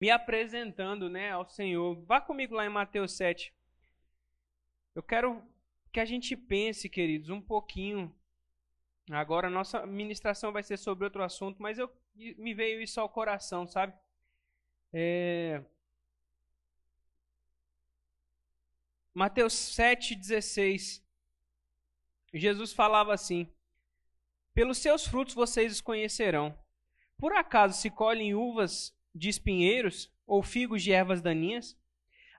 me apresentando né, ao Senhor. Vá comigo lá em Mateus 7. Eu quero que a gente pense, queridos, um pouquinho. Agora, nossa ministração vai ser sobre outro assunto, mas eu me veio isso ao coração, sabe? É... Mateus 7,16. Jesus falava assim: Pelos seus frutos vocês os conhecerão. Por acaso se colhem uvas de espinheiros ou figos de ervas daninhas?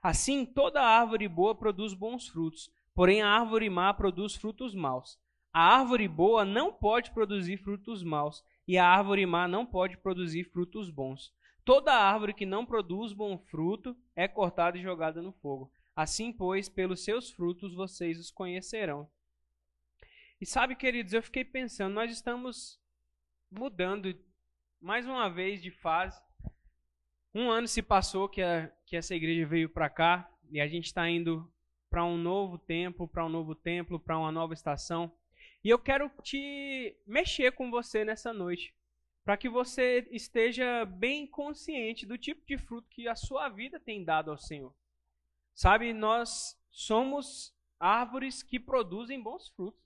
Assim, toda árvore boa produz bons frutos, porém a árvore má produz frutos maus. A árvore boa não pode produzir frutos maus, e a árvore má não pode produzir frutos bons. Toda árvore que não produz bom fruto é cortada e jogada no fogo. Assim, pois, pelos seus frutos vocês os conhecerão. E sabe, queridos, eu fiquei pensando, nós estamos mudando mais uma vez de fase. Um ano se passou que, a, que essa igreja veio para cá e a gente está indo para um novo tempo, para um novo templo, para uma nova estação. E eu quero te mexer com você nessa noite, para que você esteja bem consciente do tipo de fruto que a sua vida tem dado ao Senhor. Sabe, nós somos árvores que produzem bons frutos.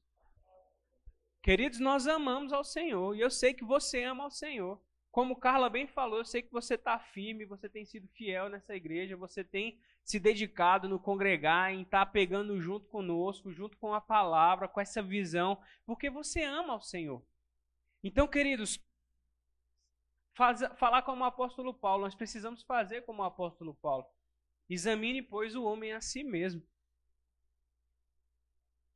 Queridos, nós amamos ao Senhor e eu sei que você ama ao Senhor. Como Carla bem falou, eu sei que você está firme, você tem sido fiel nessa igreja, você tem se dedicado no congregar, em estar tá pegando junto conosco, junto com a palavra, com essa visão, porque você ama ao Senhor. Então, queridos, faz, falar como o apóstolo Paulo, nós precisamos fazer como o apóstolo Paulo. Examine, pois, o homem a si mesmo.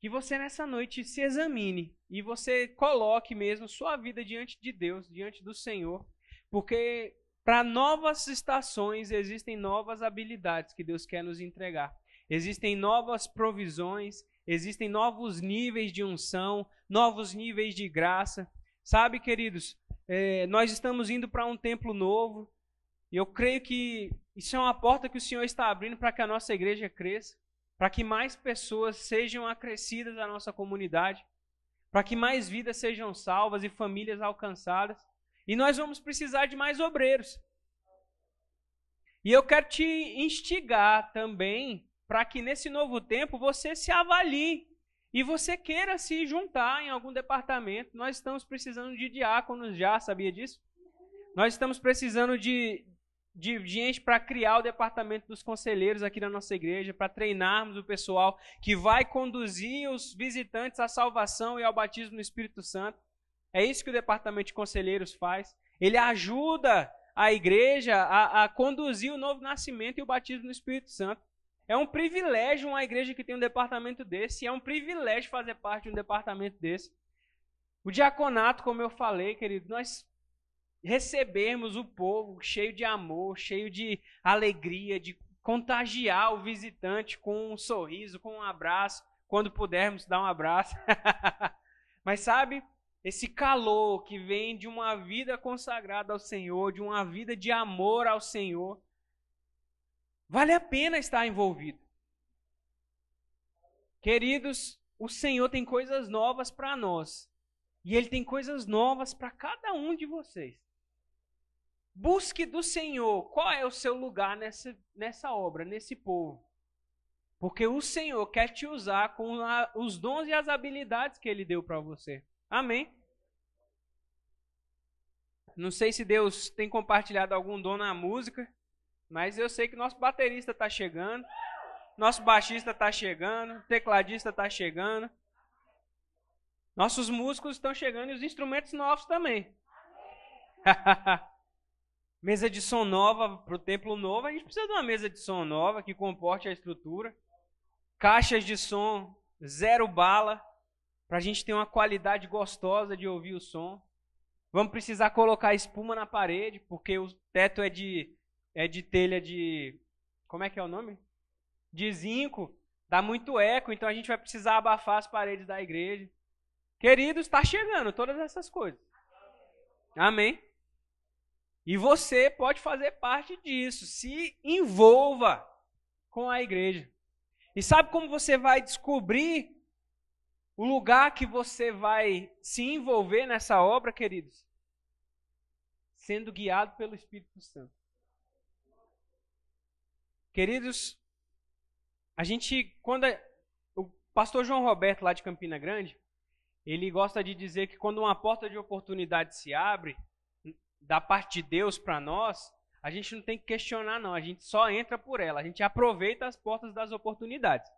Que você nessa noite se examine e você coloque mesmo sua vida diante de Deus, diante do Senhor, porque para novas estações existem novas habilidades que Deus quer nos entregar. Existem novas provisões, existem novos níveis de unção, novos níveis de graça. Sabe, queridos, é, nós estamos indo para um templo novo, e eu creio que isso é uma porta que o Senhor está abrindo para que a nossa igreja cresça, para que mais pessoas sejam acrescidas à nossa comunidade, para que mais vidas sejam salvas e famílias alcançadas. E nós vamos precisar de mais obreiros. E eu quero te instigar também para que nesse novo tempo você se avalie e você queira se juntar em algum departamento. Nós estamos precisando de diáconos já, sabia disso? Nós estamos precisando de, de gente para criar o departamento dos conselheiros aqui na nossa igreja, para treinarmos o pessoal que vai conduzir os visitantes à salvação e ao batismo no Espírito Santo. É isso que o departamento de conselheiros faz. Ele ajuda a igreja a, a conduzir o novo nascimento e o batismo no Espírito Santo. É um privilégio uma igreja que tem um departamento desse, é um privilégio fazer parte de um departamento desse. O diaconato, como eu falei, querido, nós recebermos o povo cheio de amor, cheio de alegria, de contagiar o visitante com um sorriso, com um abraço, quando pudermos dar um abraço. Mas sabe, esse calor que vem de uma vida consagrada ao Senhor, de uma vida de amor ao Senhor, vale a pena estar envolvido. Queridos, o Senhor tem coisas novas para nós. E Ele tem coisas novas para cada um de vocês. Busque do Senhor qual é o seu lugar nessa, nessa obra, nesse povo. Porque o Senhor quer te usar com a, os dons e as habilidades que Ele deu para você. Amém? Não sei se Deus tem compartilhado algum dom na música, mas eu sei que nosso baterista está chegando, nosso baixista está chegando, tecladista está chegando, nossos músicos estão chegando e os instrumentos novos também. Mesa de som nova para o templo novo, a gente precisa de uma mesa de som nova que comporte a estrutura. Caixas de som zero bala, para a gente ter uma qualidade gostosa de ouvir o som. Vamos precisar colocar espuma na parede, porque o teto é de, é de telha de. Como é que é o nome? De zinco. Dá muito eco, então a gente vai precisar abafar as paredes da igreja. Queridos, está chegando todas essas coisas. Amém? E você pode fazer parte disso. Se envolva com a igreja. E sabe como você vai descobrir o lugar que você vai se envolver nessa obra, queridos? Sendo guiado pelo Espírito Santo. Queridos, a gente, quando a, o pastor João Roberto, lá de Campina Grande, ele gosta de dizer que quando uma porta de oportunidade se abre, da parte de Deus para nós, a gente não tem que questionar, não. A gente só entra por ela. A gente aproveita as portas das oportunidades.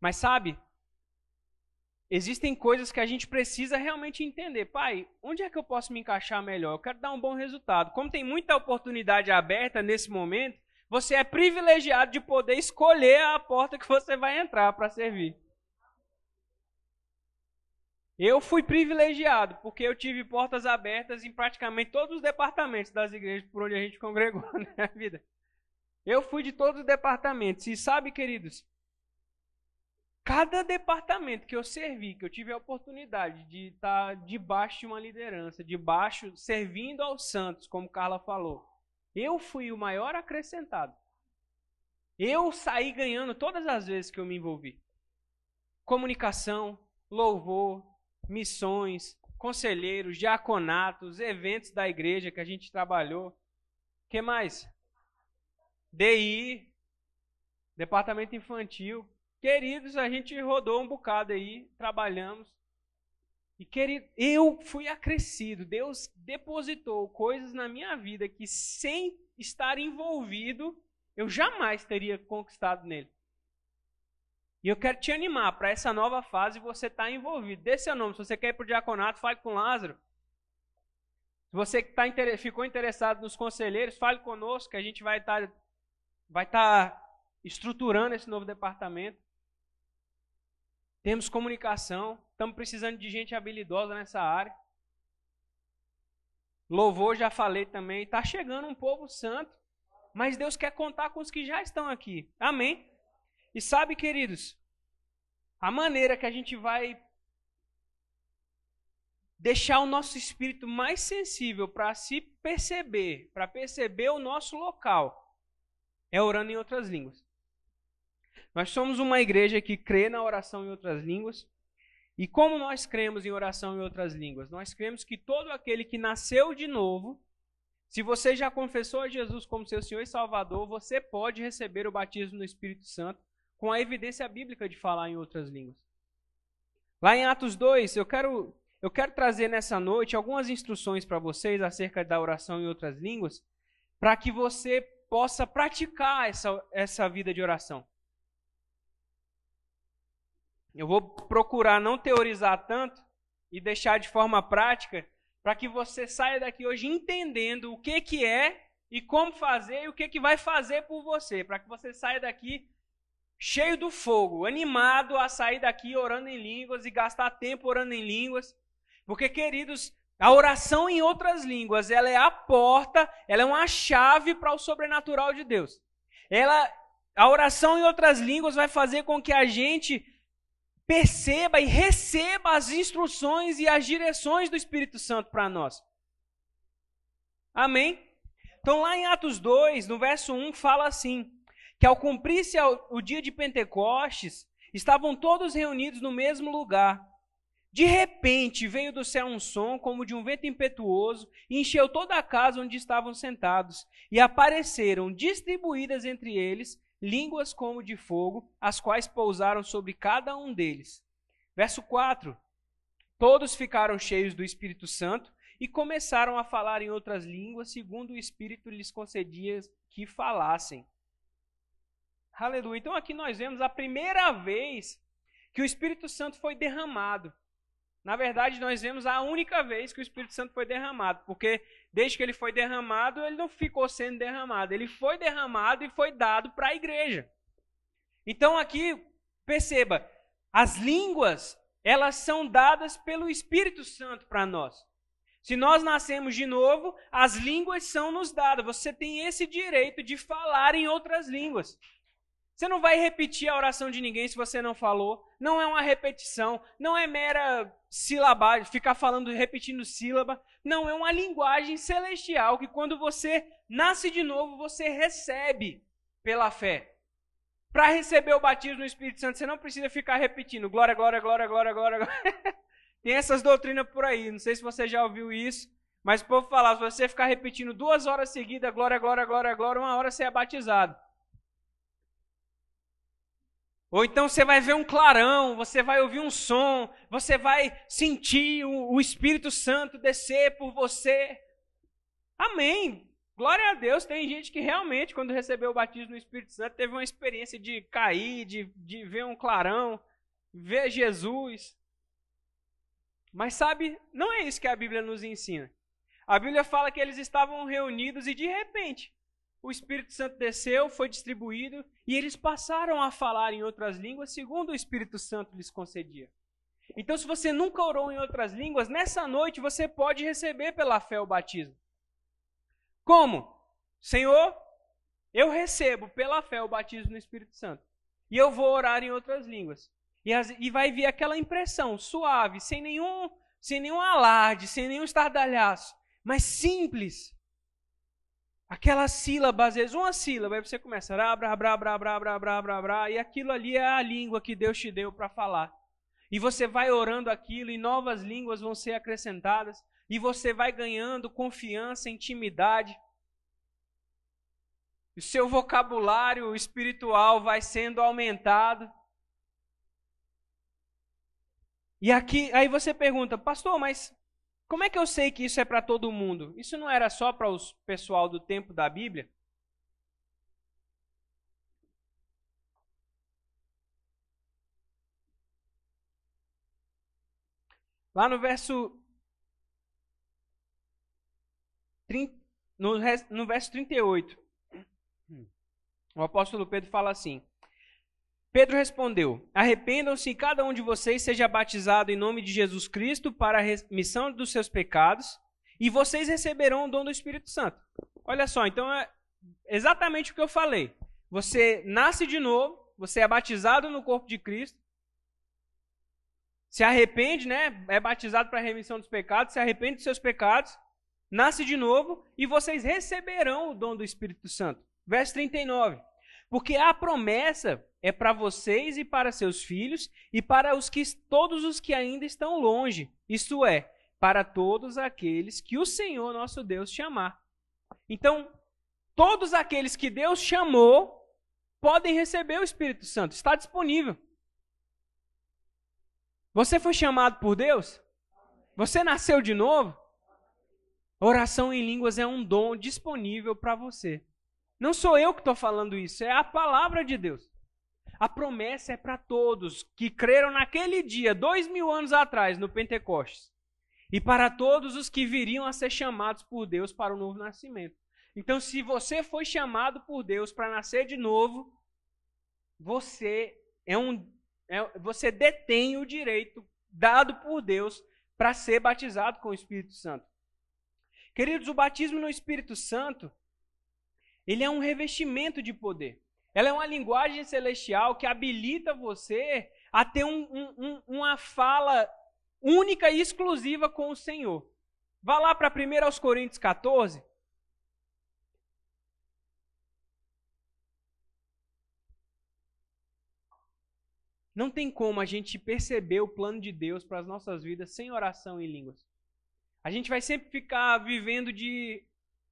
Mas sabe, existem coisas que a gente precisa realmente entender. Pai, onde é que eu posso me encaixar melhor? Eu quero dar um bom resultado. Como tem muita oportunidade aberta nesse momento, você é privilegiado de poder escolher a porta que você vai entrar para servir. Eu fui privilegiado, porque eu tive portas abertas em praticamente todos os departamentos das igrejas por onde a gente congregou na minha vida. Eu fui de todos os departamentos. E sabe, queridos, cada departamento que eu servi, que eu tive a oportunidade de estar debaixo de uma liderança, debaixo, servindo aos santos, como Carla falou, eu fui o maior acrescentado. Eu saí ganhando todas as vezes que eu me envolvi. Comunicação, louvor, missões, conselheiros, diaconatos, eventos da igreja que a gente trabalhou. que mais? DI, departamento infantil. Queridos, a gente rodou um bocado aí, trabalhamos. E querido, eu fui acrescido. Deus depositou coisas na minha vida que sem estar envolvido, eu jamais teria conquistado nele. E eu quero te animar para essa nova fase você estar tá envolvido. Dê seu nome. Se você quer ir para o diaconato, fale com Lázaro. Se você tá, ficou interessado nos conselheiros, fale conosco, que a gente vai estar tá, vai tá estruturando esse novo departamento. Temos comunicação, estamos precisando de gente habilidosa nessa área. Louvor, já falei também. Está chegando um povo santo, mas Deus quer contar com os que já estão aqui. Amém? E sabe, queridos, a maneira que a gente vai deixar o nosso espírito mais sensível para se perceber, para perceber o nosso local, é orando em outras línguas. Nós somos uma igreja que crê na oração em outras línguas. E como nós cremos em oração em outras línguas? Nós cremos que todo aquele que nasceu de novo, se você já confessou a Jesus como seu Senhor e Salvador, você pode receber o batismo no Espírito Santo com a evidência bíblica de falar em outras línguas. Lá em Atos 2, eu quero, eu quero trazer nessa noite algumas instruções para vocês acerca da oração em outras línguas, para que você possa praticar essa, essa vida de oração. Eu vou procurar não teorizar tanto e deixar de forma prática, para que você saia daqui hoje entendendo o que, que é e como fazer e o que, que vai fazer por você, para que você saia daqui cheio do fogo, animado a sair daqui orando em línguas e gastar tempo orando em línguas. Porque, queridos, a oração em outras línguas, ela é a porta, ela é uma chave para o sobrenatural de Deus. Ela, a oração em outras línguas vai fazer com que a gente perceba e receba as instruções e as direções do Espírito Santo para nós. Amém? Então, lá em Atos 2, no verso 1, fala assim: que ao cumprir-se o dia de Pentecostes, estavam todos reunidos no mesmo lugar. De repente veio do céu um som como de um vento impetuoso e encheu toda a casa onde estavam sentados, e apareceram distribuídas entre eles línguas como de fogo, as quais pousaram sobre cada um deles. Verso 4: Todos ficaram cheios do Espírito Santo e começaram a falar em outras línguas, segundo o Espírito lhes concedia que falassem. Aleluia. Então aqui nós vemos a primeira vez que o Espírito Santo foi derramado. Na verdade, nós vemos a única vez que o Espírito Santo foi derramado, porque desde que ele foi derramado, ele não ficou sendo derramado, ele foi derramado e foi dado para a igreja. Então aqui, perceba, as línguas, elas são dadas pelo Espírito Santo para nós. Se nós nascemos de novo, as línguas são nos dadas. Você tem esse direito de falar em outras línguas. Você não vai repetir a oração de ninguém se você não falou. Não é uma repetição, não é mera sílaba, ficar falando, repetindo sílaba. Não, é uma linguagem celestial que quando você nasce de novo, você recebe pela fé. Para receber o batismo no Espírito Santo, você não precisa ficar repetindo glória, glória, glória, glória, glória. glória. Tem essas doutrinas por aí, não sei se você já ouviu isso, mas o povo fala, se você ficar repetindo duas horas seguidas, glória, glória, glória, glória, uma hora você é batizado. Ou então você vai ver um clarão, você vai ouvir um som, você vai sentir o, Espírito Santo descer por você. Amém. Glória a Deus. Tem gente que realmente, quando recebeu o batismo no Espírito Santo, teve uma experiência de cair, de, de ver um clarão, ver Jesus. Mas sabe, não é isso que a Bíblia nos ensina. A Bíblia fala que eles estavam reunidos e de repente o Espírito Santo desceu, foi distribuído e eles passaram a falar em outras línguas segundo o Espírito Santo lhes concedia. Então, se você nunca orou em outras línguas, nessa noite você pode receber pela fé o batismo. Como? Senhor, eu recebo pela fé o batismo no Espírito Santo. E eu vou orar em outras línguas. E, as, e vai vir aquela impressão suave, sem nenhum, sem nenhum alarde, sem nenhum estardalhaço, mas simples Aquelas sílabas, às vezes uma sílaba, aí você começa, bra, e aquilo ali é a língua que Deus te deu para falar. E você vai orando aquilo, e novas línguas vão ser acrescentadas, e você vai ganhando confiança, intimidade. O seu vocabulário espiritual vai sendo aumentado. E aqui, aí você pergunta, pastor, mas como é que eu sei que isso é para todo mundo? Isso não era só para o pessoal do tempo da Bíblia? Lá no verso no, no verso 38, o apóstolo Pedro fala assim: Pedro respondeu: Arrependam-se e cada um de vocês seja batizado em nome de Jesus Cristo para a remissão dos seus pecados, e vocês receberão o dom do Espírito Santo. Olha só, então é exatamente o que eu falei. Você nasce de novo, você é batizado no corpo de Cristo, se arrepende, né? É batizado para a remissão dos pecados, se arrepende dos seus pecados, nasce de novo e vocês receberão o dom do Espírito Santo. Verso 39. Porque a promessa é para vocês e para seus filhos e para os que todos os que ainda estão longe, isto é, para todos aqueles que o Senhor nosso Deus chamar. Então, todos aqueles que Deus chamou podem receber o Espírito Santo, está disponível. Você foi chamado por Deus? Você nasceu de novo? Oração em línguas é um dom disponível para você. Não sou eu que estou falando isso, é a palavra de Deus. A promessa é para todos que creram naquele dia, dois mil anos atrás, no Pentecostes. E para todos os que viriam a ser chamados por Deus para o novo nascimento. Então, se você foi chamado por Deus para nascer de novo, você é um, é, você detém o direito dado por Deus para ser batizado com o Espírito Santo. Queridos, o batismo no Espírito Santo ele é um revestimento de poder. Ela é uma linguagem celestial que habilita você a ter um, um, uma fala única e exclusiva com o Senhor. Vá lá para 1 Coríntios 14. Não tem como a gente perceber o plano de Deus para as nossas vidas sem oração em línguas. A gente vai sempre ficar vivendo de,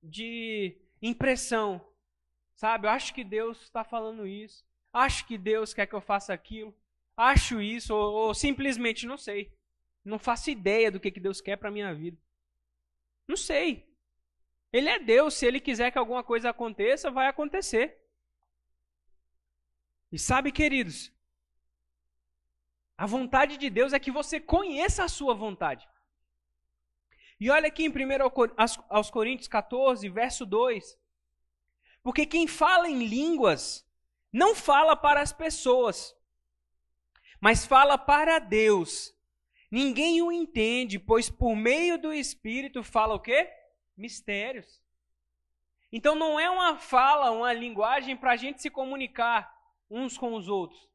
de impressão. Sabe, eu acho que Deus está falando isso. Acho que Deus quer que eu faça aquilo. Acho isso, ou, ou simplesmente não sei. Não faço ideia do que, que Deus quer para a minha vida. Não sei. Ele é Deus. Se ele quiser que alguma coisa aconteça, vai acontecer. E sabe, queridos, a vontade de Deus é que você conheça a sua vontade. E olha aqui em 1 aos Coríntios 14, verso 2. Porque quem fala em línguas não fala para as pessoas, mas fala para Deus. Ninguém o entende, pois por meio do Espírito fala o quê? Mistérios. Então não é uma fala, uma linguagem para a gente se comunicar uns com os outros.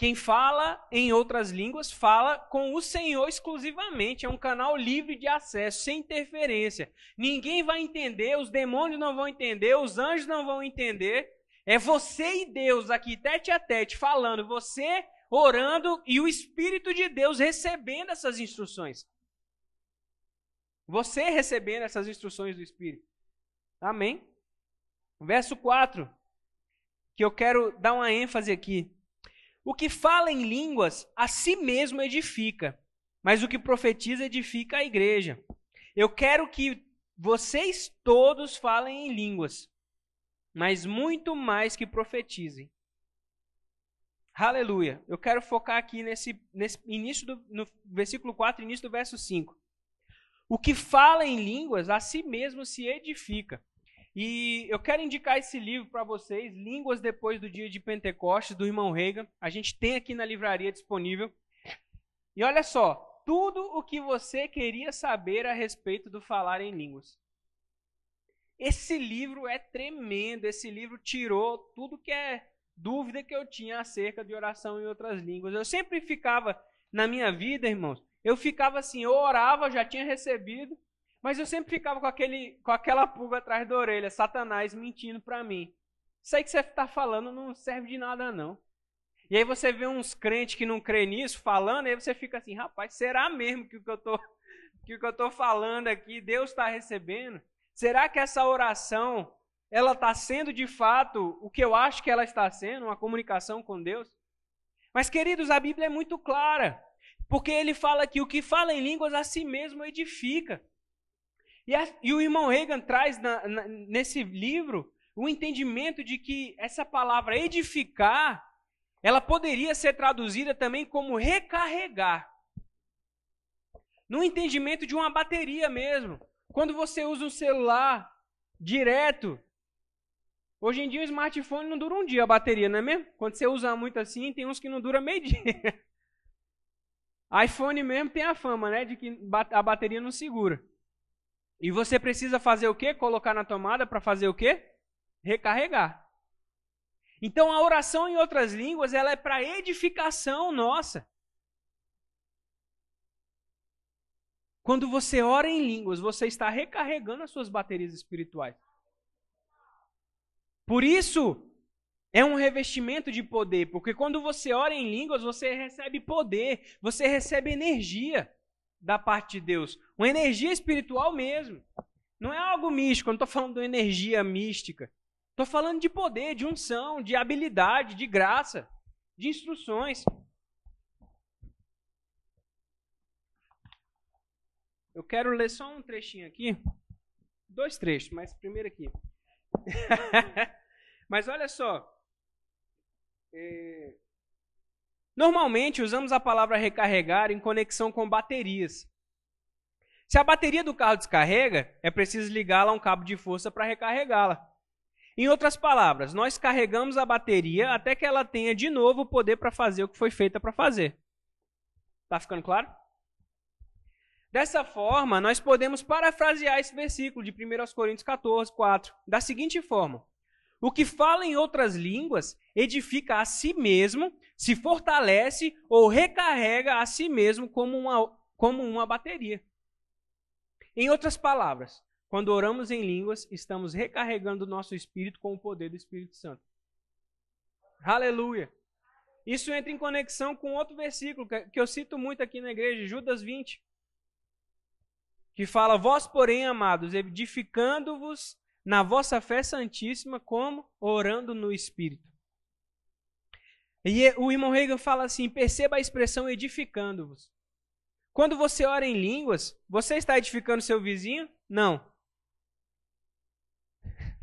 Quem fala em outras línguas fala com o Senhor exclusivamente. É um canal livre de acesso, sem interferência. Ninguém vai entender, os demônios não vão entender, os anjos não vão entender. É você e Deus aqui, tete a tete, falando, você orando e o Espírito de Deus recebendo essas instruções. Você recebendo essas instruções do Espírito. Amém? Verso 4, que eu quero dar uma ênfase aqui. O que fala em línguas a si mesmo edifica, mas o que profetiza edifica a igreja. Eu quero que vocês todos falem em línguas, mas muito mais que profetizem. Aleluia. Eu quero focar aqui nesse, nesse início do no versículo 4, início do verso 5. O que fala em línguas a si mesmo se edifica. E eu quero indicar esse livro para vocês, Línguas Depois do Dia de Pentecostes, do irmão Reagan. A gente tem aqui na livraria disponível. E olha só, tudo o que você queria saber a respeito do falar em línguas. Esse livro é tremendo, esse livro tirou tudo que é dúvida que eu tinha acerca de oração em outras línguas. Eu sempre ficava na minha vida, irmãos, eu ficava assim, eu orava, já tinha recebido, mas eu sempre ficava com, aquele, com aquela pulga atrás da orelha, Satanás mentindo para mim. Isso aí que você está falando não serve de nada, não. E aí você vê uns crentes que não crê nisso falando, e aí você fica assim, rapaz, será mesmo que o que eu tô, que o que eu tô falando aqui Deus está recebendo? Será que essa oração ela está sendo de fato o que eu acho que ela está sendo, uma comunicação com Deus? Mas, queridos, a Bíblia é muito clara, porque ele fala que o que fala em línguas a si mesmo edifica. E, a, e o irmão Reagan traz na, na, nesse livro o entendimento de que essa palavra edificar, ela poderia ser traduzida também como recarregar. No entendimento de uma bateria mesmo. Quando você usa um celular direto, hoje em dia o smartphone não dura um dia a bateria, não é mesmo? Quando você usa muito assim, tem uns que não dura meio dia. iPhone mesmo tem a fama, né, de que a bateria não segura. E você precisa fazer o quê? Colocar na tomada para fazer o quê? Recarregar. Então a oração em outras línguas, ela é para edificação nossa. Quando você ora em línguas, você está recarregando as suas baterias espirituais. Por isso, é um revestimento de poder, porque quando você ora em línguas, você recebe poder, você recebe energia da parte de Deus. Uma energia espiritual mesmo. Não é algo místico, eu não estou falando de uma energia mística. Estou falando de poder, de unção, de habilidade, de graça, de instruções. Eu quero ler só um trechinho aqui. Dois trechos, mas primeiro aqui. mas olha só. É... Normalmente usamos a palavra recarregar em conexão com baterias. Se a bateria do carro descarrega, é preciso ligá-la a um cabo de força para recarregá-la. Em outras palavras, nós carregamos a bateria até que ela tenha de novo o poder para fazer o que foi feita para fazer. Está ficando claro? Dessa forma, nós podemos parafrasear esse versículo de 1 Coríntios 14, 4, da seguinte forma: o que fala em outras línguas edifica a si mesmo, se fortalece ou recarrega a si mesmo como uma, como uma bateria. Em outras palavras, quando oramos em línguas, estamos recarregando o nosso espírito com o poder do Espírito Santo. Aleluia! Isso entra em conexão com outro versículo que eu cito muito aqui na igreja, Judas 20, que fala: Vós, porém, amados, edificando-vos na vossa fé santíssima, como orando no Espírito. E o irmão Reagan fala assim: perceba a expressão edificando-vos. Quando você ora em línguas, você está edificando seu vizinho? Não.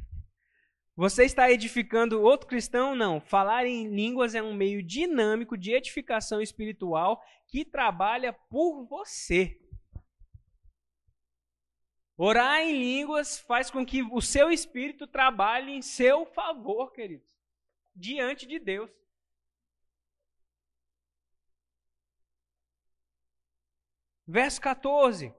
Você está edificando outro cristão? Não. Falar em línguas é um meio dinâmico de edificação espiritual que trabalha por você. Orar em línguas faz com que o seu espírito trabalhe em seu favor, queridos, diante de Deus. Verso 14.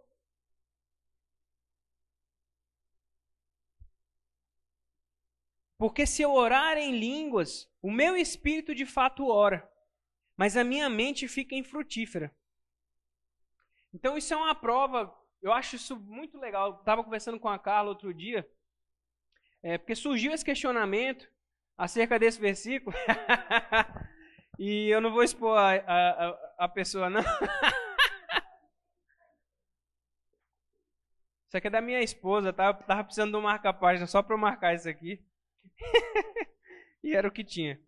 Porque se eu orar em línguas, o meu espírito de fato ora, mas a minha mente fica infrutífera. Então isso é uma prova eu acho isso muito legal. Estava conversando com a Carla outro dia, é, porque surgiu esse questionamento acerca desse versículo. e eu não vou expor a, a, a pessoa, não. Isso aqui é da minha esposa, tá? Tava precisando de um marca-página só para marcar isso aqui. e era o que tinha.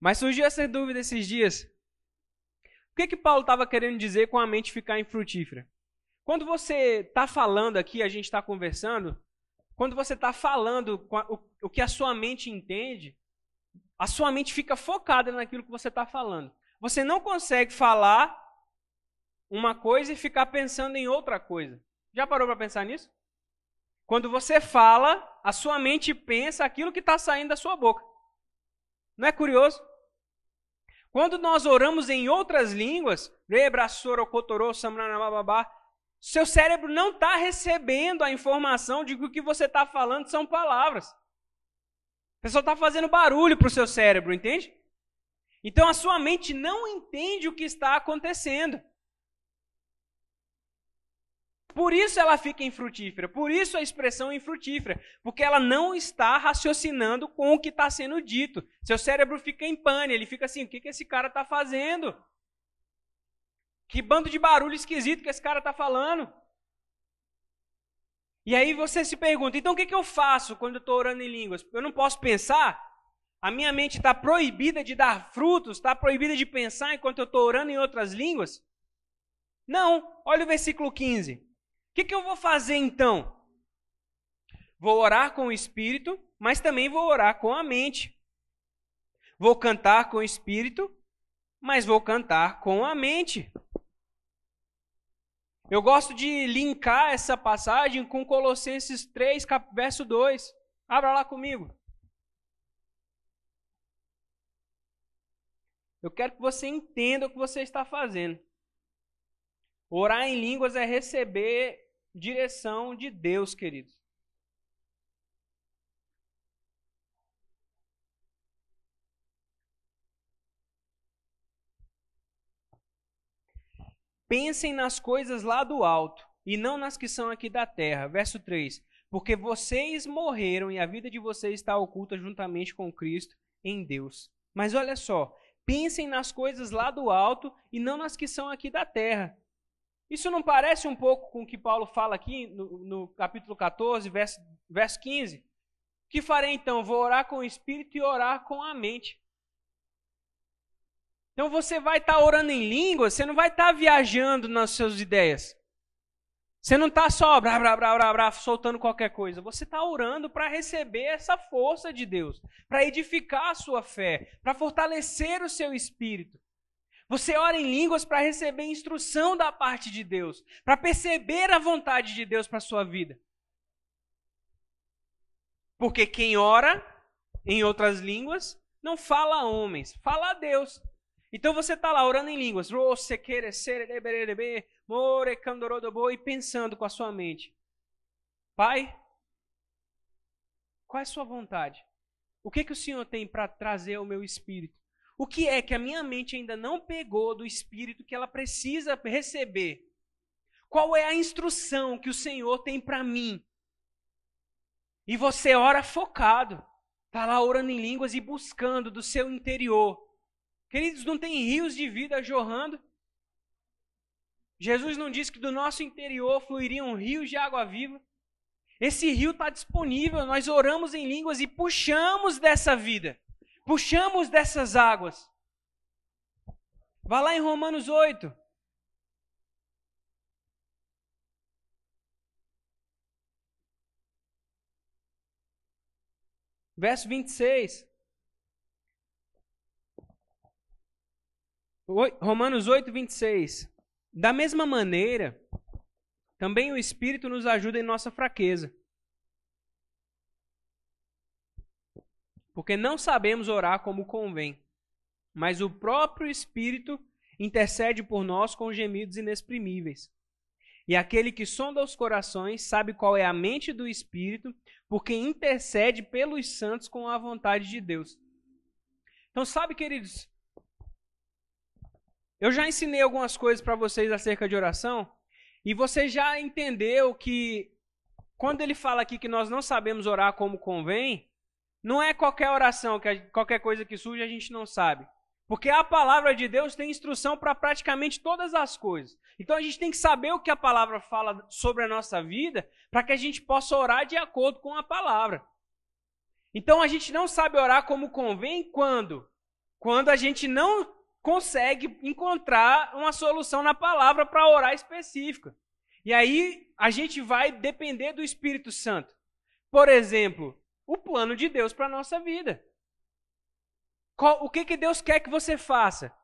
Mas surgiu essa dúvida esses dias. O que que Paulo estava querendo dizer com a mente ficar infrutífera? Quando você está falando aqui, a gente está conversando, quando você está falando o, que a sua mente entende, a sua mente fica focada naquilo que você está falando. Você não consegue falar uma coisa e ficar pensando em outra coisa. Já parou para pensar nisso? Quando você fala, a sua mente pensa aquilo que está saindo da sua boca. Não é curioso? Quando nós oramos em outras línguas, seu cérebro não está recebendo a informação de que o que você está falando são palavras. A pessoa está fazendo barulho para o seu cérebro, entende? Então a sua mente não entende o que está acontecendo. Por isso ela fica infrutífera, por isso a expressão infrutífera, porque ela não está raciocinando com o que está sendo dito. Seu cérebro fica em pane, ele fica assim: o que, que esse cara está fazendo? Que bando de barulho esquisito que esse cara está falando. E aí você se pergunta: então o que, que eu faço quando eu estou orando em línguas? Eu não posso pensar? A minha mente está proibida de dar frutos, está proibida de pensar enquanto eu estou orando em outras línguas? Não, olha o versículo 15. O que, que eu vou fazer então? Vou orar com o espírito, mas também vou orar com a mente. Vou cantar com o espírito, mas vou cantar com a mente. Eu gosto de linkar essa passagem com Colossenses 3, verso 2. Abra lá comigo. Eu quero que você entenda o que você está fazendo. Orar em línguas é receber direção de Deus, queridos. Pensem nas coisas lá do alto e não nas que são aqui da terra. Verso 3: Porque vocês morreram e a vida de vocês está oculta juntamente com Cristo em Deus. Mas olha só, pensem nas coisas lá do alto e não nas que são aqui da terra. Isso não parece um pouco com o que Paulo fala aqui no, no capítulo 14, verso, verso 15? O que farei então? Vou orar com o espírito e orar com a mente. Então você vai estar tá orando em língua, você não vai estar tá viajando nas suas ideias. Você não está só brá, brá, brá, brá, brá, soltando qualquer coisa. Você está orando para receber essa força de Deus, para edificar a sua fé, para fortalecer o seu espírito. Você ora em línguas para receber instrução da parte de Deus, para perceber a vontade de Deus para a sua vida. Porque quem ora em outras línguas não fala a homens, fala a Deus. Então você está lá orando em línguas, e pensando com a sua mente: Pai, qual é a sua vontade? O que, que o Senhor tem para trazer ao meu espírito? O que é que a minha mente ainda não pegou do Espírito que ela precisa receber? Qual é a instrução que o Senhor tem para mim? E você ora focado, está lá orando em línguas e buscando do seu interior. Queridos, não tem rios de vida jorrando? Jesus não disse que do nosso interior fluiriam rios de água viva? Esse rio está disponível, nós oramos em línguas e puxamos dessa vida puxamos dessas águas. Vá lá em Romanos 8. Verso 26. Romanos 8, 26. Da mesma maneira, também o Espírito nos ajuda em nossa fraqueza. porque não sabemos orar como convém. Mas o próprio Espírito intercede por nós com gemidos inexprimíveis. E aquele que sonda os corações sabe qual é a mente do Espírito, porque intercede pelos santos com a vontade de Deus. Então, sabe, queridos, eu já ensinei algumas coisas para vocês acerca de oração, e você já entendeu que quando ele fala aqui que nós não sabemos orar como convém, não é qualquer oração, que qualquer coisa que surge a gente não sabe. Porque a palavra de Deus tem instrução para praticamente todas as coisas. Então a gente tem que saber o que a palavra fala sobre a nossa vida para que a gente possa orar de acordo com a palavra. Então a gente não sabe orar como convém quando Quando a gente não consegue encontrar uma solução na palavra para orar específica. E aí a gente vai depender do Espírito Santo. Por exemplo, o plano de Deus para a nossa vida. Qual, o que, que Deus quer que você faça?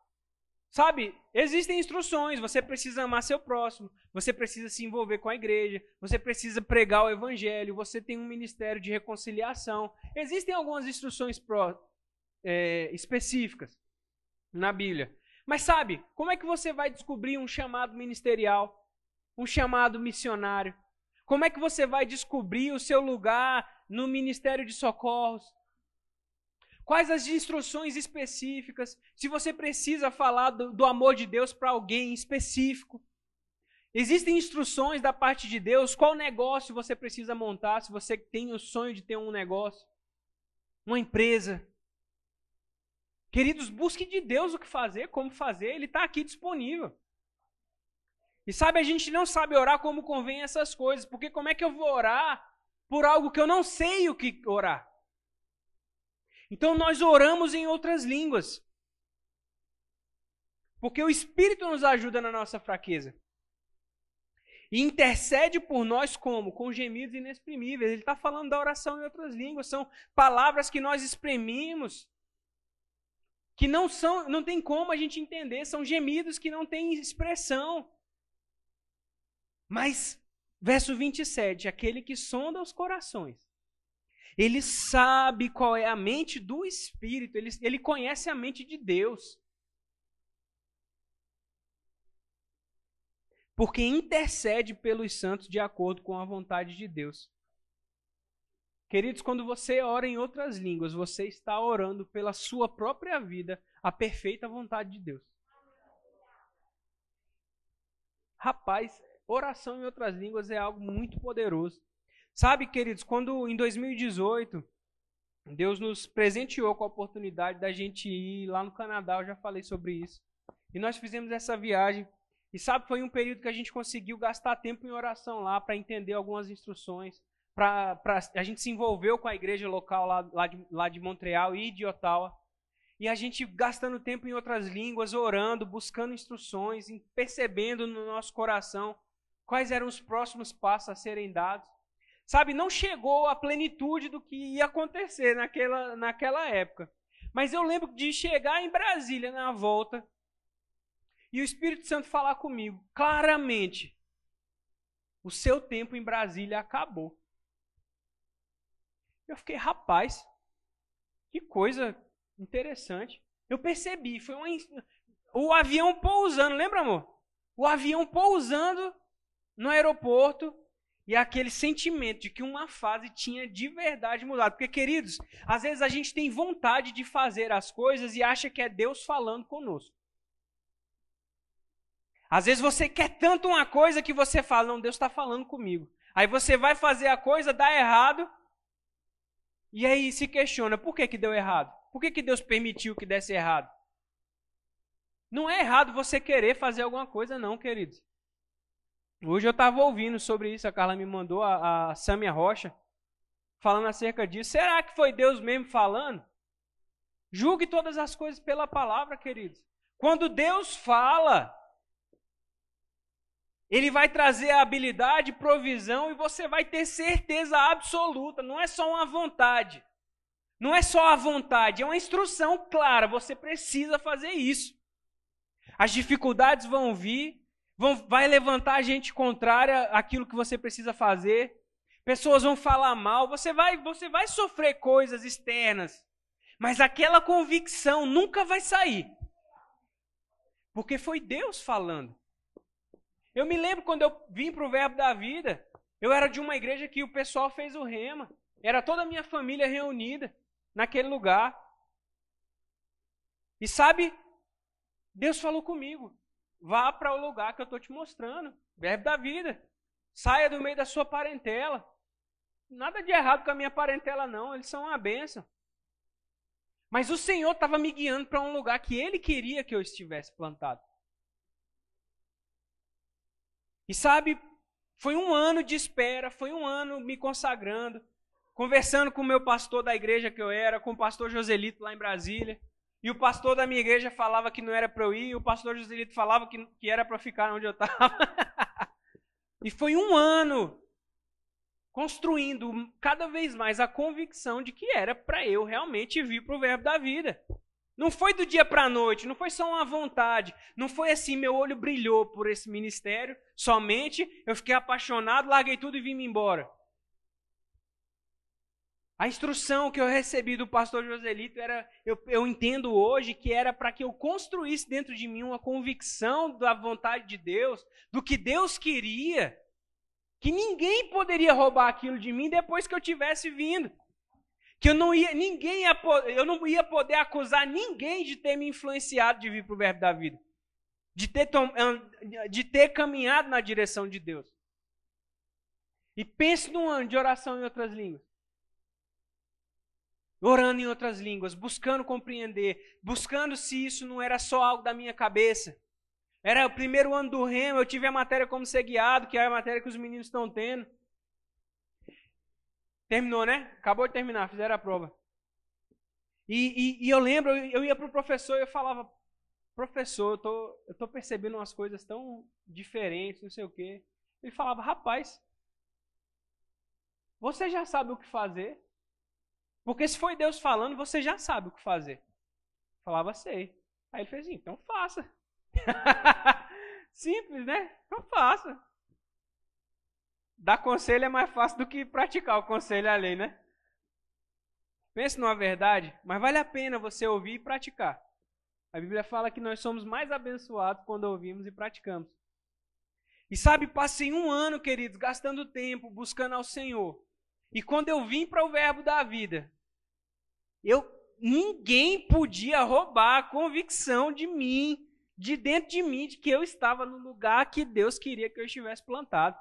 Sabe, existem instruções. Você precisa amar seu próximo, você precisa se envolver com a igreja, você precisa pregar o evangelho, você tem um ministério de reconciliação. Existem algumas instruções pro, é, específicas na Bíblia. Mas sabe, como é que você vai descobrir um chamado ministerial, um chamado missionário? Como é que você vai descobrir o seu lugar no ministério de socorros? Quais as instruções específicas? Se você precisa falar do, do amor de Deus para alguém específico. Existem instruções da parte de Deus. Qual negócio você precisa montar? Se você tem o sonho de ter um negócio, uma empresa, Queridos, busque de Deus o que fazer, como fazer, Ele está aqui disponível. E sabe, a gente não sabe orar como convém essas coisas, porque como é que eu vou orar por algo que eu não sei o que orar? Então nós oramos em outras línguas. Porque o Espírito nos ajuda na nossa fraqueza. E intercede por nós como? Com gemidos inexprimíveis. Ele está falando da oração em outras línguas. São palavras que nós exprimimos que não são, não tem como a gente entender, são gemidos que não têm expressão. Mas verso 27, aquele que sonda os corações, ele sabe qual é a mente do Espírito, ele, ele conhece a mente de Deus. Porque intercede pelos santos de acordo com a vontade de Deus. Queridos, quando você ora em outras línguas, você está orando pela sua própria vida, a perfeita vontade de Deus. Rapaz, oração em outras línguas é algo muito poderoso. Sabe, queridos, quando em 2018 Deus nos presenteou com a oportunidade da gente ir lá no Canadá, eu já falei sobre isso. E nós fizemos essa viagem. E sabe, foi um período que a gente conseguiu gastar tempo em oração lá para entender algumas instruções pra, pra, a gente se envolveu com a igreja local lá, lá, de, lá de Montreal e de Ottawa. E a gente gastando tempo em outras línguas, orando, buscando instruções, percebendo no nosso coração quais eram os próximos passos a serem dados. Sabe, não chegou à plenitude do que ia acontecer naquela, naquela época. Mas eu lembro de chegar em Brasília na volta e o Espírito Santo falar comigo claramente: o seu tempo em Brasília acabou. Eu fiquei, rapaz, que coisa interessante. Eu percebi, foi uma, o avião pousando, lembra, amor? O avião pousando no aeroporto e aquele sentimento de que uma fase tinha de verdade mudado. Porque, queridos, às vezes a gente tem vontade de fazer as coisas e acha que é Deus falando conosco. Às vezes você quer tanto uma coisa que você fala, não, Deus está falando comigo. Aí você vai fazer a coisa, dá errado, e aí se questiona, por que, que deu errado? Por que, que Deus permitiu que desse errado? Não é errado você querer fazer alguma coisa, não, queridos. Hoje eu estava ouvindo sobre isso, a Carla me mandou, a, a Samia Rocha, falando acerca disso. Será que foi Deus mesmo falando? Julgue todas as coisas pela palavra, queridos. Quando Deus fala, ele vai trazer a habilidade, provisão e você vai ter certeza absoluta. Não é só uma vontade. Não é só a vontade, é uma instrução clara. Você precisa fazer isso. As dificuldades vão vir, vão, vai levantar gente contrária àquilo que você precisa fazer. Pessoas vão falar mal, você vai, você vai sofrer coisas externas. Mas aquela convicção nunca vai sair. Porque foi Deus falando. Eu me lembro quando eu vim para o Verbo da Vida, eu era de uma igreja que o pessoal fez o rema. Era toda a minha família reunida naquele lugar. E sabe, Deus falou comigo: vá para o lugar que eu estou te mostrando Verbo da Vida. Saia do meio da sua parentela. Nada de errado com a minha parentela, não. Eles são uma benção. Mas o Senhor estava me guiando para um lugar que Ele queria que eu estivesse plantado. E sabe, foi um ano de espera, foi um ano me consagrando, conversando com o meu pastor da igreja que eu era, com o pastor Joselito lá em Brasília. E o pastor da minha igreja falava que não era para eu ir, e o pastor Joselito falava que, que era para ficar onde eu estava. e foi um ano construindo cada vez mais a convicção de que era para eu realmente vir para o verbo da vida. Não foi do dia para a noite, não foi só uma vontade, não foi assim, meu olho brilhou por esse ministério, somente eu fiquei apaixonado, larguei tudo e vim embora. A instrução que eu recebi do pastor Joselito era, eu, eu entendo hoje que era para que eu construísse dentro de mim uma convicção da vontade de Deus, do que Deus queria, que ninguém poderia roubar aquilo de mim depois que eu tivesse vindo. Que eu não ia, ninguém ia, eu não ia poder acusar ninguém de ter me influenciado de vir para o verbo da vida. De ter, de ter caminhado na direção de Deus. E pense num ano de oração em outras línguas orando em outras línguas, buscando compreender, buscando se isso não era só algo da minha cabeça. Era o primeiro ano do remo, eu tive a matéria como ser guiado, que é a matéria que os meninos estão tendo. Terminou, né? Acabou de terminar, fizeram a prova. E, e, e eu lembro, eu ia para o professor e eu falava, professor, eu tô, eu tô percebendo umas coisas tão diferentes, não sei o quê. Ele falava, rapaz, você já sabe o que fazer? Porque se foi Deus falando, você já sabe o que fazer. Falava, sei. Aí ele fez assim, então faça. Simples, né? Então faça. Dar conselho é mais fácil do que praticar o conselho alheio, né? Pense numa verdade, mas vale a pena você ouvir e praticar. A Bíblia fala que nós somos mais abençoados quando ouvimos e praticamos. E sabe, passei um ano, queridos, gastando tempo buscando ao Senhor. E quando eu vim para o verbo da vida, eu ninguém podia roubar a convicção de mim, de dentro de mim, de que eu estava no lugar que Deus queria que eu estivesse plantado.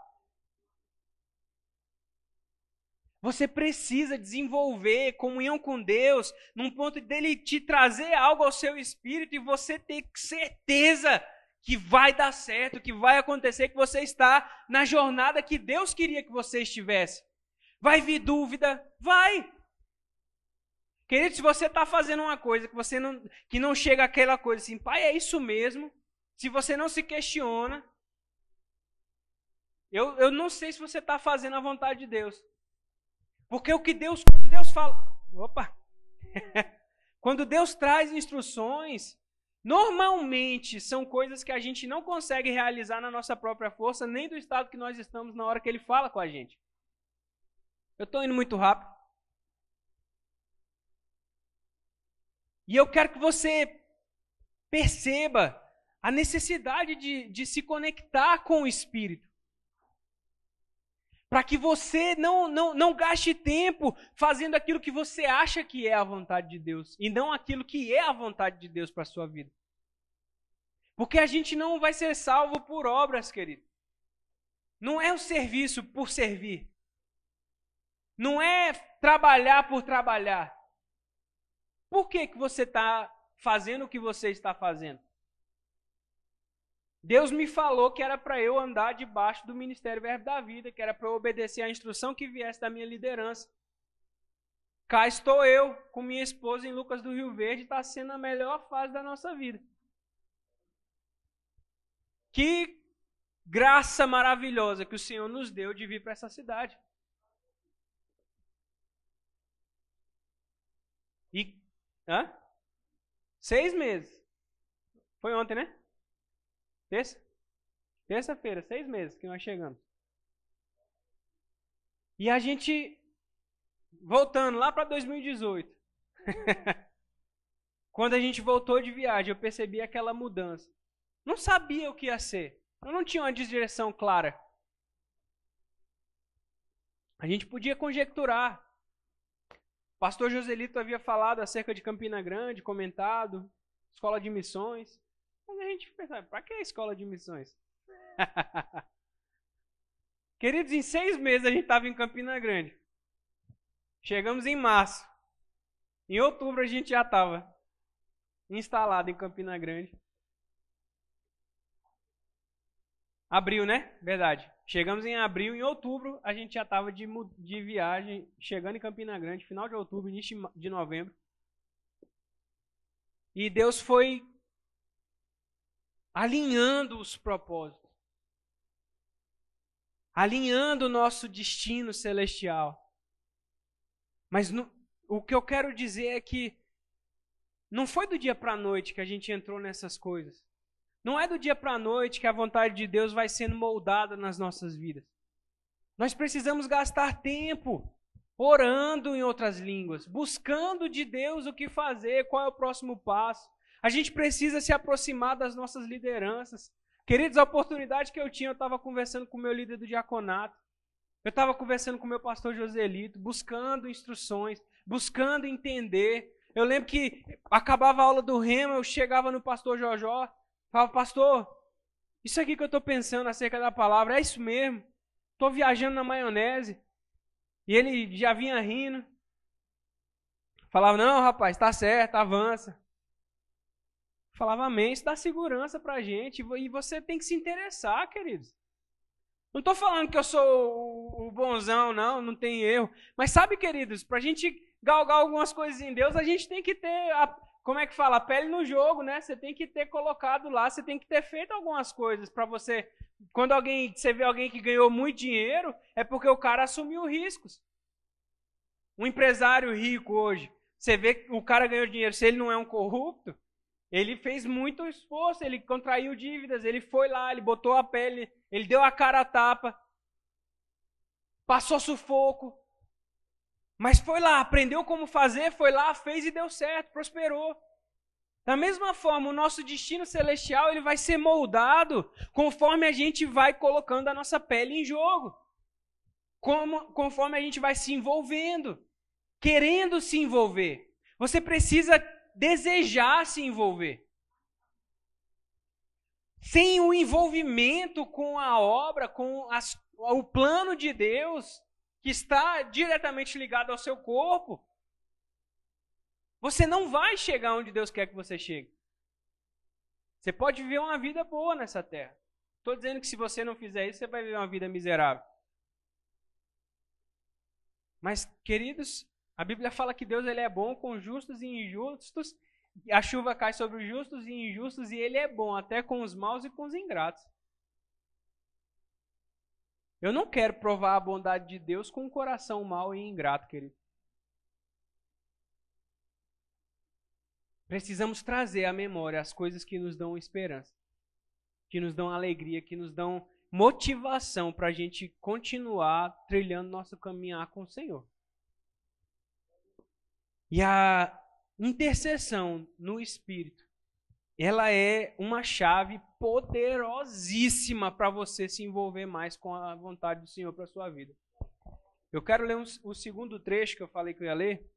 Você precisa desenvolver comunhão com Deus, num ponto dele te trazer algo ao seu espírito e você ter certeza que vai dar certo, que vai acontecer, que você está na jornada que Deus queria que você estivesse. Vai vir dúvida? Vai. Querido, se você está fazendo uma coisa que você não, que não chega àquela coisa assim, pai, é isso mesmo. Se você não se questiona, eu, eu não sei se você está fazendo a vontade de Deus. Porque o que Deus, quando Deus fala. Opa! quando Deus traz instruções, normalmente são coisas que a gente não consegue realizar na nossa própria força, nem do estado que nós estamos na hora que Ele fala com a gente. Eu estou indo muito rápido. E eu quero que você perceba a necessidade de, de se conectar com o Espírito. Para que você não, não, não gaste tempo fazendo aquilo que você acha que é a vontade de Deus e não aquilo que é a vontade de Deus para a sua vida. Porque a gente não vai ser salvo por obras, querido. Não é o serviço por servir. Não é trabalhar por trabalhar. Por que, que você está fazendo o que você está fazendo? Deus me falou que era para eu andar debaixo do ministério Verbo da Vida, que era para eu obedecer à instrução que viesse da minha liderança. Cá estou eu com minha esposa em Lucas do Rio Verde, está sendo a melhor fase da nossa vida. Que graça maravilhosa que o Senhor nos deu de vir para essa cidade. E Hã? Seis meses. Foi ontem, né? Terça? Terça-feira, seis meses que nós chegamos. E a gente, voltando lá para 2018, quando a gente voltou de viagem, eu percebi aquela mudança. Não sabia o que ia ser. Eu não tinha uma direção clara. A gente podia conjecturar. Pastor Joselito havia falado acerca de Campina Grande, comentado, escola de missões. A gente pensa, para que a escola de missões? Queridos, em seis meses a gente estava em Campina Grande. Chegamos em março. Em outubro a gente já estava instalado em Campina Grande. Abril, né? Verdade. Chegamos em abril, em outubro a gente já estava de, de viagem, chegando em Campina Grande, final de outubro, início de novembro. E Deus foi alinhando os propósitos, alinhando o nosso destino celestial. Mas no, o que eu quero dizer é que não foi do dia para a noite que a gente entrou nessas coisas. Não é do dia para a noite que a vontade de Deus vai sendo moldada nas nossas vidas. Nós precisamos gastar tempo orando em outras línguas, buscando de Deus o que fazer, qual é o próximo passo. A gente precisa se aproximar das nossas lideranças. Queridos, a oportunidade que eu tinha, eu estava conversando com o meu líder do diaconato. Eu estava conversando com o meu pastor Joselito, buscando instruções, buscando entender. Eu lembro que acabava a aula do rema, eu chegava no pastor Jojó, falava, pastor, isso aqui que eu estou pensando acerca da palavra, é isso mesmo. Estou viajando na maionese. E ele já vinha rindo. Falava, não, rapaz, está certo, avança. Falava, amém, isso dá segurança para a gente. E você tem que se interessar, queridos. Não estou falando que eu sou o, bonzão, não, não tem erro. Mas sabe, queridos, para a gente galgar algumas coisas em Deus, a gente tem que ter, a, como é que fala, a pele no jogo, né? Você tem que ter colocado lá, você tem que ter feito algumas coisas para você. Quando alguém, você vê alguém que ganhou muito dinheiro, é porque o cara assumiu riscos. Um empresário rico hoje, você vê que o cara ganhou dinheiro, se ele não é um corrupto, ele fez muito esforço, ele contraiu dívidas, ele foi lá, ele botou a pele, ele deu a cara a tapa, passou sufoco, mas foi lá, aprendeu como fazer, foi lá, fez e deu certo, prosperou. Da mesma forma, o nosso destino celestial ele vai ser moldado conforme a gente vai colocando a nossa pele em jogo. Como, conforme a gente vai se envolvendo, querendo se envolver. Você precisa desejar se envolver. Sem o envolvimento com a obra, com as, o plano de Deus, que está diretamente ligado ao seu corpo, você não vai chegar onde Deus quer que você chegue. Você pode viver uma vida boa nessa terra. Estou dizendo que se você não fizer isso, você vai viver uma vida miserável. Mas, queridos, a Bíblia fala que Deus ele é bom com justos e injustos. A chuva cai sobre os justos e injustos e ele é bom até com os maus e com os ingratos. Eu não quero provar a bondade de Deus com um coração mau e ingrato, querido. Precisamos trazer à memória as coisas que nos dão esperança, que nos dão alegria, que nos dão motivação para a gente continuar trilhando nosso caminhar com o Senhor. E a intercessão no Espírito, ela é uma chave poderosíssima para você se envolver mais com a vontade do Senhor para sua vida. Eu quero ler um, o segundo trecho que eu falei que eu ia ler.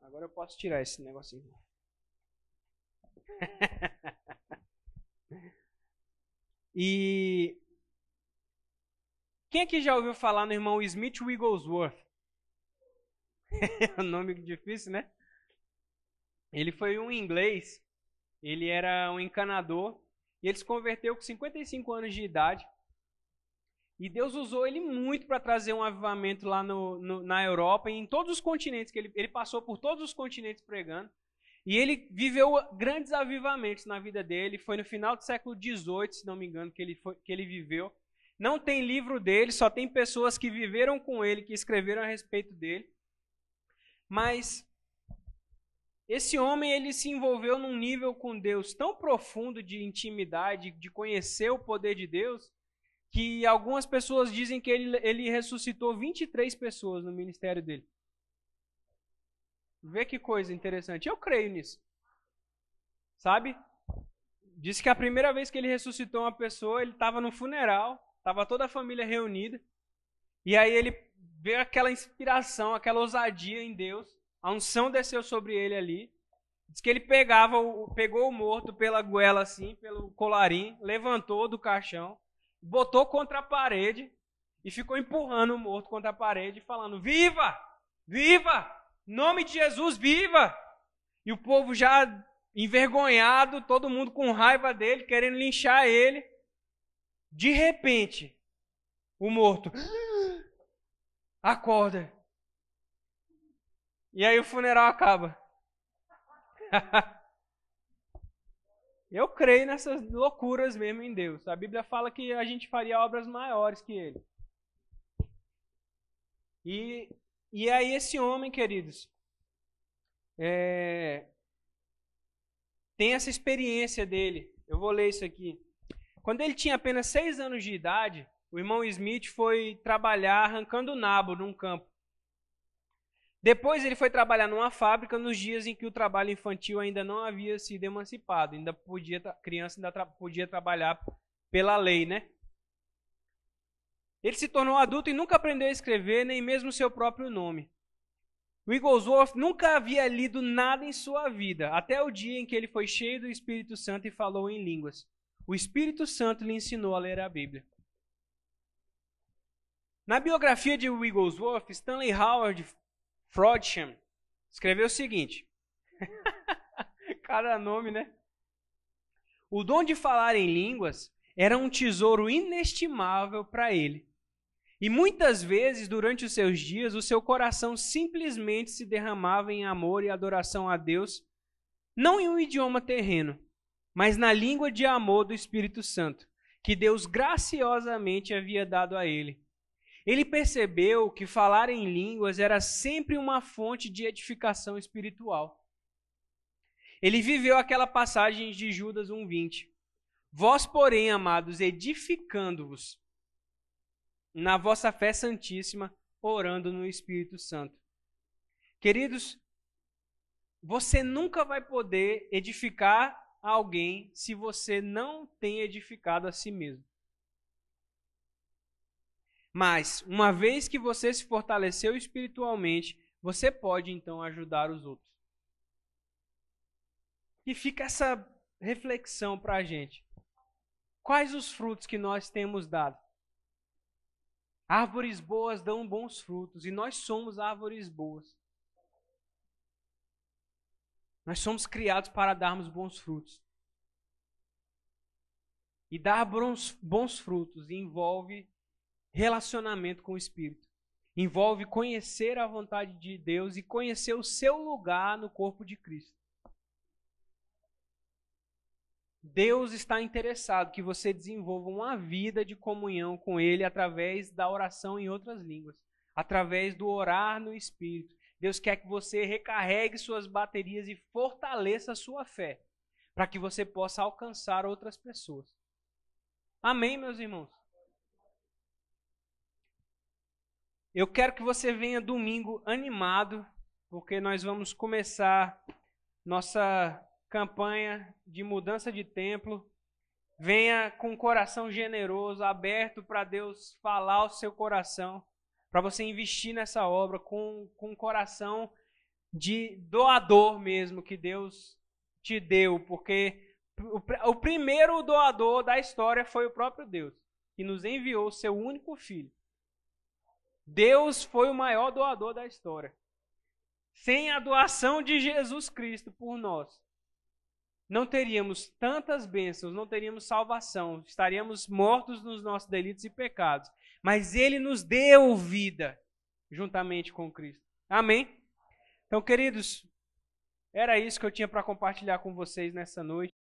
Agora eu posso tirar esse negocinho. e quem aqui já ouviu falar no irmão Smith Wigglesworth? é um nome difícil, né? Ele foi um inglês, ele era um encanador, e ele se converteu com 55 anos de idade. E Deus usou ele muito para trazer um avivamento lá no, no, na Europa e em todos os continentes, que ele, ele passou por todos os continentes pregando. E ele viveu grandes avivamentos na vida dele. Foi no final do século XVIII, se não me engano, que ele, foi, que ele viveu. Não tem livro dele, só tem pessoas que viveram com ele, que escreveram a respeito dele. Mas esse homem ele se envolveu num nível com Deus tão profundo de intimidade, de conhecer o poder de Deus, que algumas pessoas dizem que ele, ele ressuscitou 23 pessoas no ministério dele. Vê que coisa interessante. Eu creio nisso. Sabe? Disse que a primeira vez que ele ressuscitou uma pessoa, ele estava no funeral, estava toda a família reunida. E aí ele veio aquela inspiração, aquela ousadia em Deus. A unção desceu sobre ele ali. Diz que ele pegava, pegou o morto pela goela assim, pelo colarinho, levantou do caixão, botou contra a parede e ficou empurrando o morto contra a parede, falando: Viva! Viva! Nome de Jesus, viva! E o povo já envergonhado, todo mundo com raiva dele, querendo linchar ele. De repente, o morto acorda. E aí o funeral acaba. Eu creio nessas loucuras mesmo em Deus. A Bíblia fala que a gente faria obras maiores que ele. E, e aí esse homem, queridos, é, tem essa experiência dele. Eu vou ler isso aqui. Quando ele tinha apenas seis anos de idade, o irmão Smith foi trabalhar arrancando nabo num campo. Depois ele foi trabalhar numa fábrica nos dias em que o trabalho infantil ainda não havia sido emancipado, ainda podia criança ainda tra podia trabalhar pela lei, né? Ele se tornou adulto e nunca aprendeu a escrever nem mesmo seu próprio nome. Wigglesworth nunca havia lido nada em sua vida, até o dia em que ele foi cheio do Espírito Santo e falou em línguas. O Espírito Santo lhe ensinou a ler a Bíblia. Na biografia de Wigglesworth, Stanley Howard Frodsham escreveu o seguinte: Cada nome, né? O dom de falar em línguas era um tesouro inestimável para ele. E muitas vezes, durante os seus dias, o seu coração simplesmente se derramava em amor e adoração a Deus, não em um idioma terreno, mas na língua de amor do Espírito Santo, que Deus graciosamente havia dado a ele. Ele percebeu que falar em línguas era sempre uma fonte de edificação espiritual. Ele viveu aquela passagem de Judas 1:20. Vós, porém, amados, edificando-vos na vossa fé santíssima, orando no Espírito Santo. Queridos, você nunca vai poder edificar alguém se você não tem edificado a si mesmo. Mas, uma vez que você se fortaleceu espiritualmente, você pode então ajudar os outros. E fica essa reflexão para a gente. Quais os frutos que nós temos dado? Árvores boas dão bons frutos e nós somos árvores boas. Nós somos criados para darmos bons frutos. E dar bons, frutos envolve relacionamento com o Espírito. Envolve conhecer a vontade de Deus e conhecer o seu lugar no corpo de Cristo. Deus está interessado que você desenvolva uma vida de comunhão com Ele através da oração em outras línguas, através do orar no Espírito. Deus quer que você recarregue suas baterias e fortaleça a sua fé, para que você possa alcançar outras pessoas. Amém, meus irmãos? Eu quero que você venha domingo animado, porque nós vamos começar nossa campanha de mudança de templo. Venha com um coração generoso, aberto para Deus falar ao seu coração, para você investir nessa obra com, com um coração de doador mesmo que Deus te deu, porque o, o primeiro doador da história foi o próprio Deus, que nos enviou o seu único filho. Deus foi o maior doador da história. Sem a doação de Jesus Cristo por nós, não teríamos tantas bênçãos, não teríamos salvação, estaríamos mortos nos nossos delitos e pecados. Mas Ele nos deu vida juntamente com Cristo. Amém? Então, queridos, era isso que eu tinha para compartilhar com vocês nessa noite.